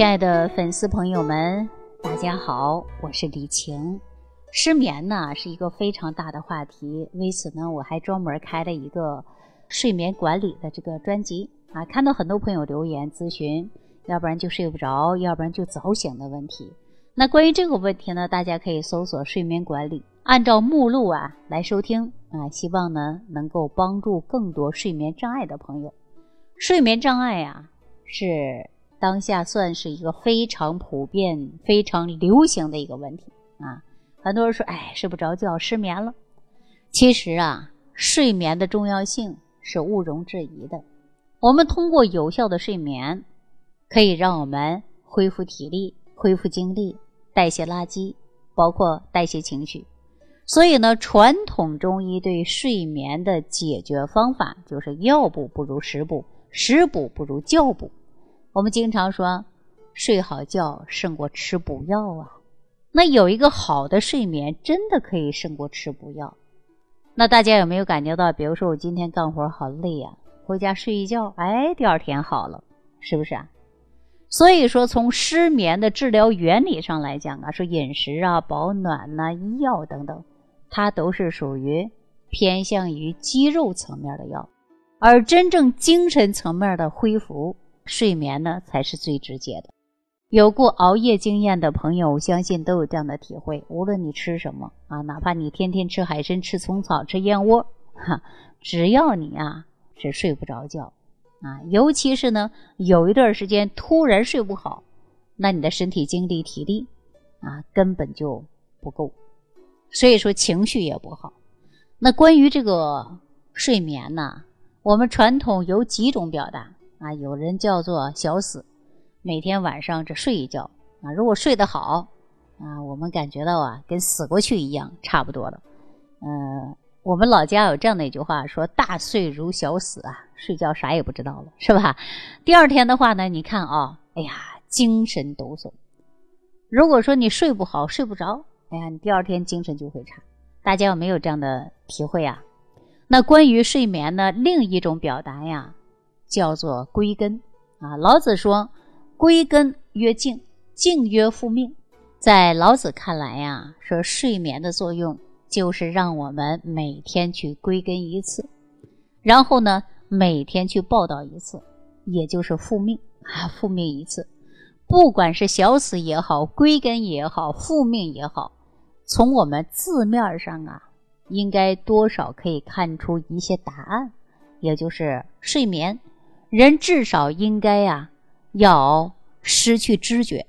亲爱的粉丝朋友们，大家好，我是李晴。失眠呢是一个非常大的话题，为此呢，我还专门开了一个睡眠管理的这个专辑啊。看到很多朋友留言咨询，要不然就睡不着，要不然就早醒的问题。那关于这个问题呢，大家可以搜索“睡眠管理”，按照目录啊来收听啊。希望呢能够帮助更多睡眠障碍的朋友。睡眠障碍呀是。当下算是一个非常普遍、非常流行的一个问题啊！很多人说：“哎，睡不着觉，失眠了。”其实啊，睡眠的重要性是毋庸置疑的。我们通过有效的睡眠，可以让我们恢复体力、恢复精力、代谢垃圾，包括代谢情绪。所以呢，传统中医对睡眠的解决方法就是药补不如食补，食补不如教补。我们经常说，睡好觉胜过吃补药啊。那有一个好的睡眠，真的可以胜过吃补药。那大家有没有感觉到？比如说，我今天干活好累呀，回家睡一觉，哎，第二天好了，是不是啊？所以说，从失眠的治疗原理上来讲啊，说饮食啊、保暖呐、医药等等，它都是属于偏向于肌肉层面的药，而真正精神层面的恢复。睡眠呢才是最直接的。有过熬夜经验的朋友，相信都有这样的体会。无论你吃什么啊，哪怕你天天吃海参、吃虫草、吃燕窝，哈，只要你啊是睡不着觉啊，尤其是呢有一段时间突然睡不好，那你的身体精力、体力啊根本就不够，所以说情绪也不好。那关于这个睡眠呢，我们传统有几种表达。啊，有人叫做小死，每天晚上只睡一觉啊。如果睡得好啊，我们感觉到啊，跟死过去一样，差不多了。嗯，我们老家有这样的一句话，说大睡如小死啊，睡觉啥也不知道了，是吧？第二天的话呢，你看啊，哎呀，精神抖擞。如果说你睡不好，睡不着，哎呀，你第二天精神就会差。大家有没有这样的体会啊？那关于睡眠呢，另一种表达呀。叫做归根啊！老子说：“归根曰静，静曰复命。”在老子看来呀，说睡眠的作用就是让我们每天去归根一次，然后呢，每天去报道一次，也就是复命啊，复命一次。不管是小死也好，归根也好，复命也好，从我们字面上啊，应该多少可以看出一些答案，也就是睡眠。人至少应该呀，要失去知觉。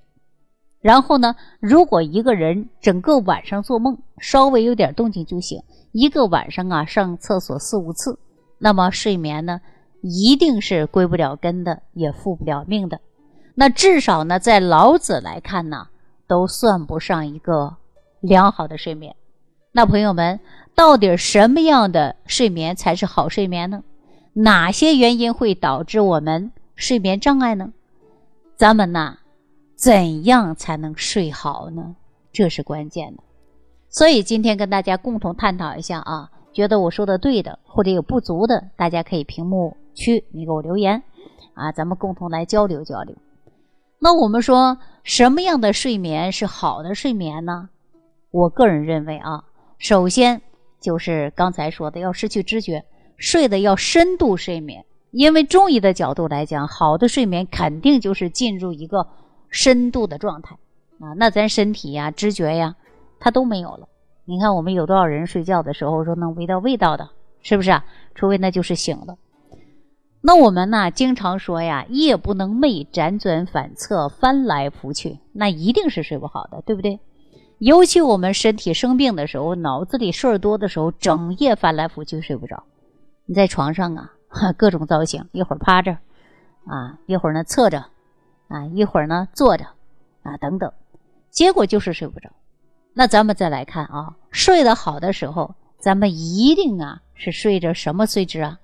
然后呢，如果一个人整个晚上做梦，稍微有点动静就醒，一个晚上啊上厕所四五次，那么睡眠呢，一定是归不了根的，也复不了命的。那至少呢，在老子来看呢，都算不上一个良好的睡眠。那朋友们，到底什么样的睡眠才是好睡眠呢？哪些原因会导致我们睡眠障碍呢？咱们呢，怎样才能睡好呢？这是关键的。所以今天跟大家共同探讨一下啊，觉得我说的对的或者有不足的，大家可以屏幕区你给我留言啊，咱们共同来交流交流。那我们说什么样的睡眠是好的睡眠呢？我个人认为啊，首先就是刚才说的，要失去知觉。睡的要深度睡眠，因为中医的角度来讲，好的睡眠肯定就是进入一个深度的状态啊。那咱身体呀、知觉呀，它都没有了。你看我们有多少人睡觉的时候说能闻到味道的，是不是啊？除非那就是醒了。那我们呢，经常说呀，夜不能寐，辗转反侧，翻来覆去，那一定是睡不好的，对不对？尤其我们身体生病的时候，脑子里事儿多的时候，整夜翻来覆去睡不着。你在床上啊，各种造型，一会儿趴着，啊，一会儿呢侧着，啊，一会儿呢坐着，啊，等等，结果就是睡不着。那咱们再来看啊，睡得好的时候，咱们一定啊是睡着什么睡姿啊？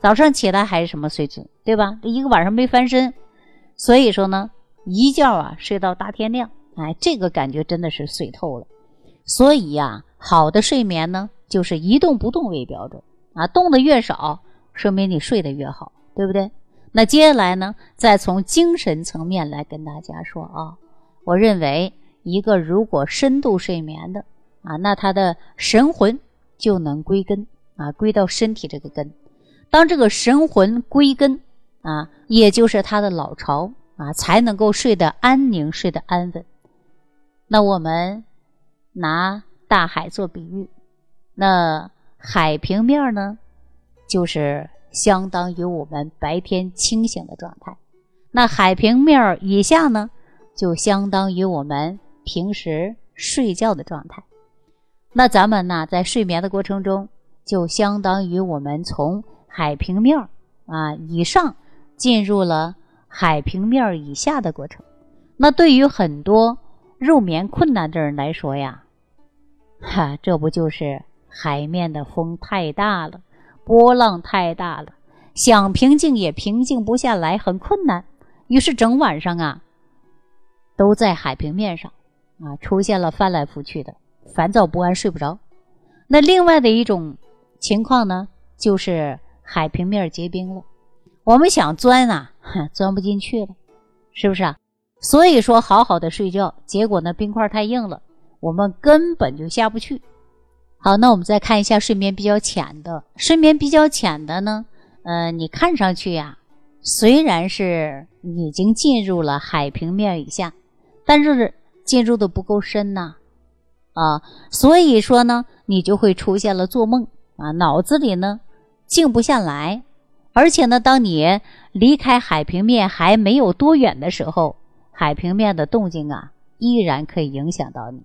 早上起来还是什么睡姿，对吧？一个晚上没翻身，所以说呢，一觉啊睡到大天亮，哎，这个感觉真的是睡透了。所以呀，好的睡眠呢，就是一动不动为标准。啊，动的越少，说明你睡得越好，对不对？那接下来呢，再从精神层面来跟大家说啊，我认为一个如果深度睡眠的啊，那他的神魂就能归根啊，归到身体这个根。当这个神魂归根啊，也就是他的老巢啊，才能够睡得安宁，睡得安稳。那我们拿大海做比喻，那海平面呢，就是相当于我们白天清醒的状态；那海平面以下呢，就相当于我们平时睡觉的状态。那咱们呢，在睡眠的过程中，就相当于我们从海平面啊以上进入了海平面以下的过程，那对于很多入眠困难的人来说呀，哈，这不就是海面的风太大了，波浪太大了，想平静也平静不下来，很困难。于是整晚上啊，都在海平面上啊，出现了翻来覆去的烦躁不安，睡不着。那另外的一种情况呢，就是。海平面结冰了，我们想钻啊，钻不进去了，是不是啊？所以说，好好的睡觉，结果呢，冰块太硬了，我们根本就下不去。好，那我们再看一下睡眠比较浅的，睡眠比较浅的呢，呃，你看上去呀，虽然是已经进入了海平面以下，但是进入的不够深呐，啊，所以说呢，你就会出现了做梦啊，脑子里呢。静不下来，而且呢，当你离开海平面还没有多远的时候，海平面的动静啊，依然可以影响到你，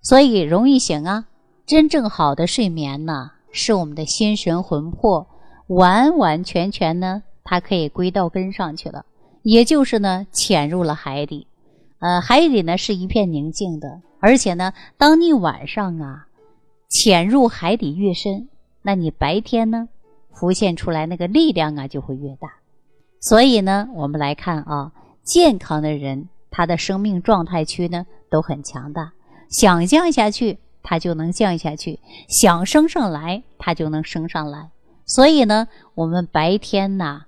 所以容易醒啊。真正好的睡眠呢，是我们的心神魂魄完完全全呢，它可以归到根上去了，也就是呢，潜入了海底。呃，海底呢是一片宁静的，而且呢，当你晚上啊潜入海底越深，那你白天呢？浮现出来那个力量啊，就会越大。所以呢，我们来看啊，健康的人，他的生命状态区呢都很强大。想象下去，他就能降下去；想升上来，他就能升上来。所以呢，我们白天呐，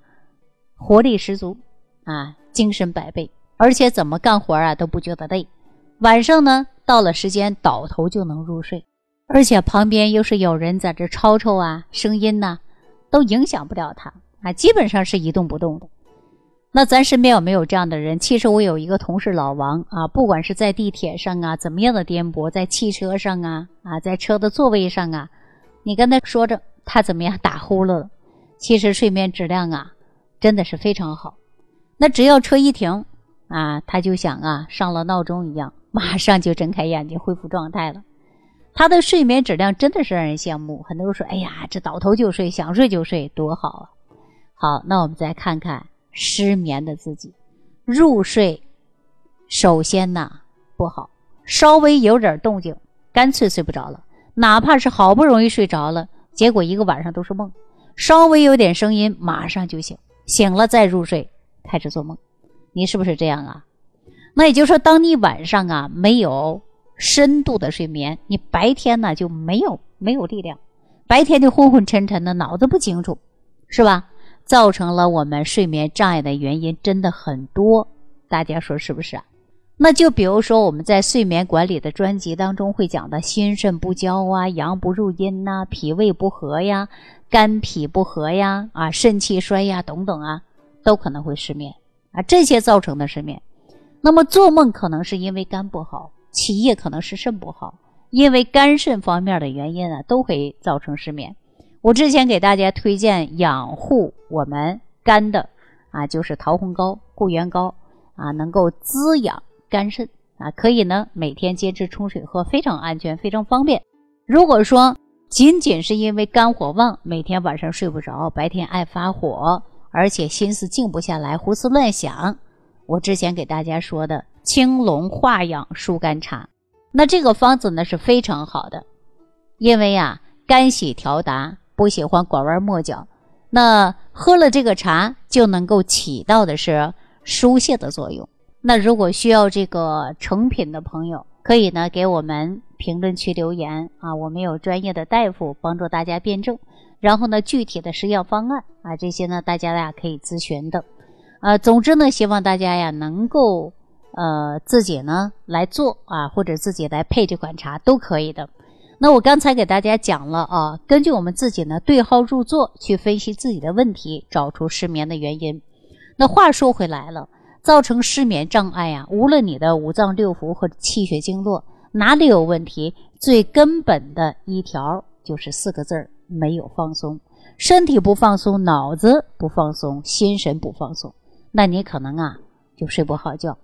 活力十足啊，精神百倍，而且怎么干活啊都不觉得累。晚上呢，到了时间倒头就能入睡，而且旁边又是有人在这吵吵啊，声音呐。都影响不了他啊，基本上是一动不动的。那咱身边有没有这样的人？其实我有一个同事老王啊，不管是在地铁上啊，怎么样的颠簸，在汽车上啊啊，在车的座位上啊，你跟他说着，他怎么样打呼噜？其实睡眠质量啊，真的是非常好。那只要车一停啊，他就想啊，上了闹钟一样，马上就睁开眼睛恢复状态了。他的睡眠质量真的是让人羡慕。很多人说：“哎呀，这倒头就睡，想睡就睡，多好啊！”好，那我们再看看失眠的自己，入睡首先呢不好，稍微有点动静，干脆睡不着了。哪怕是好不容易睡着了，结果一个晚上都是梦，稍微有点声音马上就醒，醒了再入睡，开始做梦。你是不是这样啊？那也就是说，当你晚上啊没有。深度的睡眠，你白天呢就没有没有力量，白天就昏昏沉沉的，脑子不清楚，是吧？造成了我们睡眠障碍的原因真的很多，大家说是不是啊？那就比如说我们在睡眠管理的专辑当中会讲的心肾不交啊，阳不入阴呐，脾胃不和呀，肝脾不和呀，啊，肾气衰呀等等啊，都可能会失眠啊，这些造成的失眠。那么做梦可能是因为肝不好。起夜可能是肾不好，因为肝肾方面的原因啊，都会造成失眠。我之前给大家推荐养护我们肝的啊，就是桃红膏、固元膏啊，能够滋养肝肾啊，可以呢每天坚持冲水喝，非常安全，非常方便。如果说仅仅是因为肝火旺，每天晚上睡不着，白天爱发火，而且心思静不下来，胡思乱想，我之前给大家说的。青龙化养疏肝茶，那这个方子呢是非常好的，因为呀肝喜调达，不喜欢拐弯抹角，那喝了这个茶就能够起到的是疏泄的作用。那如果需要这个成品的朋友，可以呢给我们评论区留言啊，我们有专业的大夫帮助大家辩证，然后呢具体的食药方案啊这些呢大家呀可以咨询的。呃，总之呢，希望大家呀能够呃自己呢来做啊，或者自己来配这款茶都可以的。那我刚才给大家讲了啊，根据我们自己呢对号入座去分析自己的问题，找出失眠的原因。那话说回来了，造成失眠障碍呀，无论你的五脏六腑或者气血经络哪里有问题，最根本的一条就是四个字儿：没有放松。身体不放松，脑子不放松，心神不放松，那你可能啊就睡不好觉。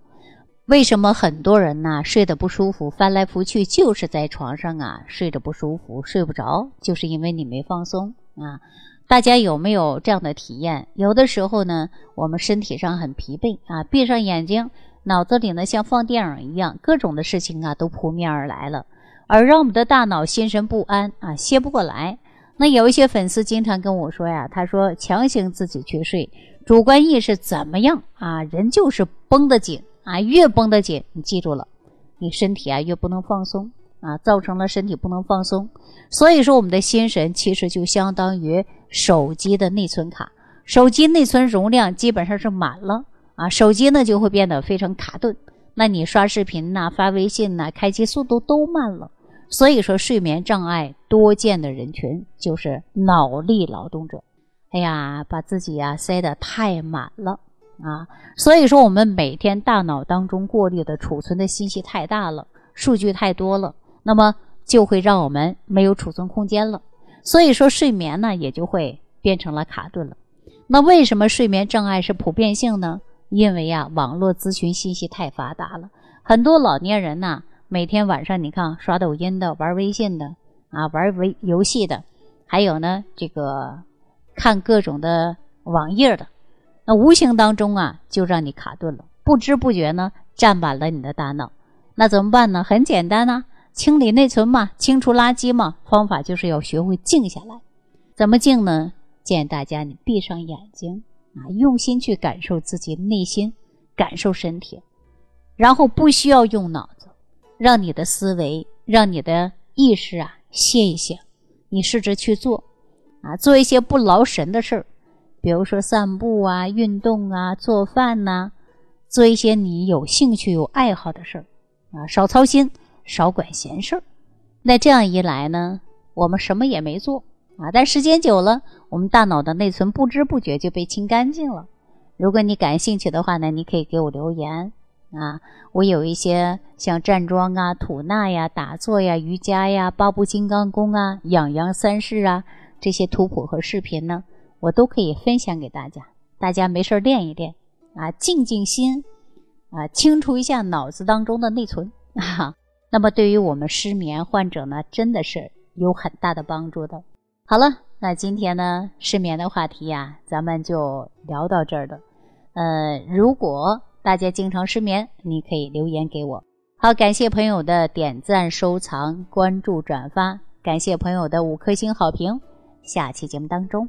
为什么很多人呢睡得不舒服，翻来覆去就是在床上啊睡着不舒服，睡不着，就是因为你没放松啊。大家有没有这样的体验？有的时候呢，我们身体上很疲惫啊，闭上眼睛，脑子里呢像放电影一样，各种的事情啊都扑面而来了，而让我们的大脑心神不安啊，歇不过来。那有一些粉丝经常跟我说呀，他说强行自己去睡，主观意识怎么样啊？人就是绷得紧。啊，越绷得紧，你记住了，你身体啊越不能放松啊，造成了身体不能放松。所以说，我们的心神其实就相当于手机的内存卡，手机内存容量基本上是满了啊，手机呢就会变得非常卡顿。那你刷视频呐、发微信呐，开机速度都慢了。所以说，睡眠障碍多见的人群就是脑力劳动者。哎呀，把自己呀塞得太满了。啊，所以说我们每天大脑当中过滤的储存的信息太大了，数据太多了，那么就会让我们没有储存空间了。所以说睡眠呢也就会变成了卡顿了。那为什么睡眠障碍是普遍性呢？因为呀，网络咨询信息太发达了，很多老年人呐，每天晚上你看刷抖音的、玩微信的啊、玩微游戏的，还有呢这个看各种的网页的。无形当中啊，就让你卡顿了，不知不觉呢，占满了你的大脑。那怎么办呢？很简单呐，清理内存嘛，清除垃圾嘛。方法就是要学会静下来。怎么静呢？建议大家你闭上眼睛啊，用心去感受自己内心，感受身体，然后不需要用脑子，让你的思维，让你的意识啊歇一歇。你试着去做啊，做一些不劳神的事儿。比如说散步啊、运动啊、做饭呐，做一些你有兴趣、有爱好的事儿啊，少操心，少管闲事儿。那这样一来呢，我们什么也没做啊，但时间久了，我们大脑的内存不知不觉就被清干净了。如果你感兴趣的话呢，你可以给我留言啊，我有一些像站桩啊、吐纳呀、打坐呀、瑜伽呀、八部金刚功啊、养阳三式啊这些图谱和视频呢。我都可以分享给大家，大家没事练一练啊，静静心啊，清除一下脑子当中的内存啊。那么对于我们失眠患者呢，真的是有很大的帮助的。好了，那今天呢失眠的话题呀，咱们就聊到这儿了。呃，如果大家经常失眠，你可以留言给我。好，感谢朋友的点赞、收藏、关注、转发，感谢朋友的五颗星好评。下期节目当中。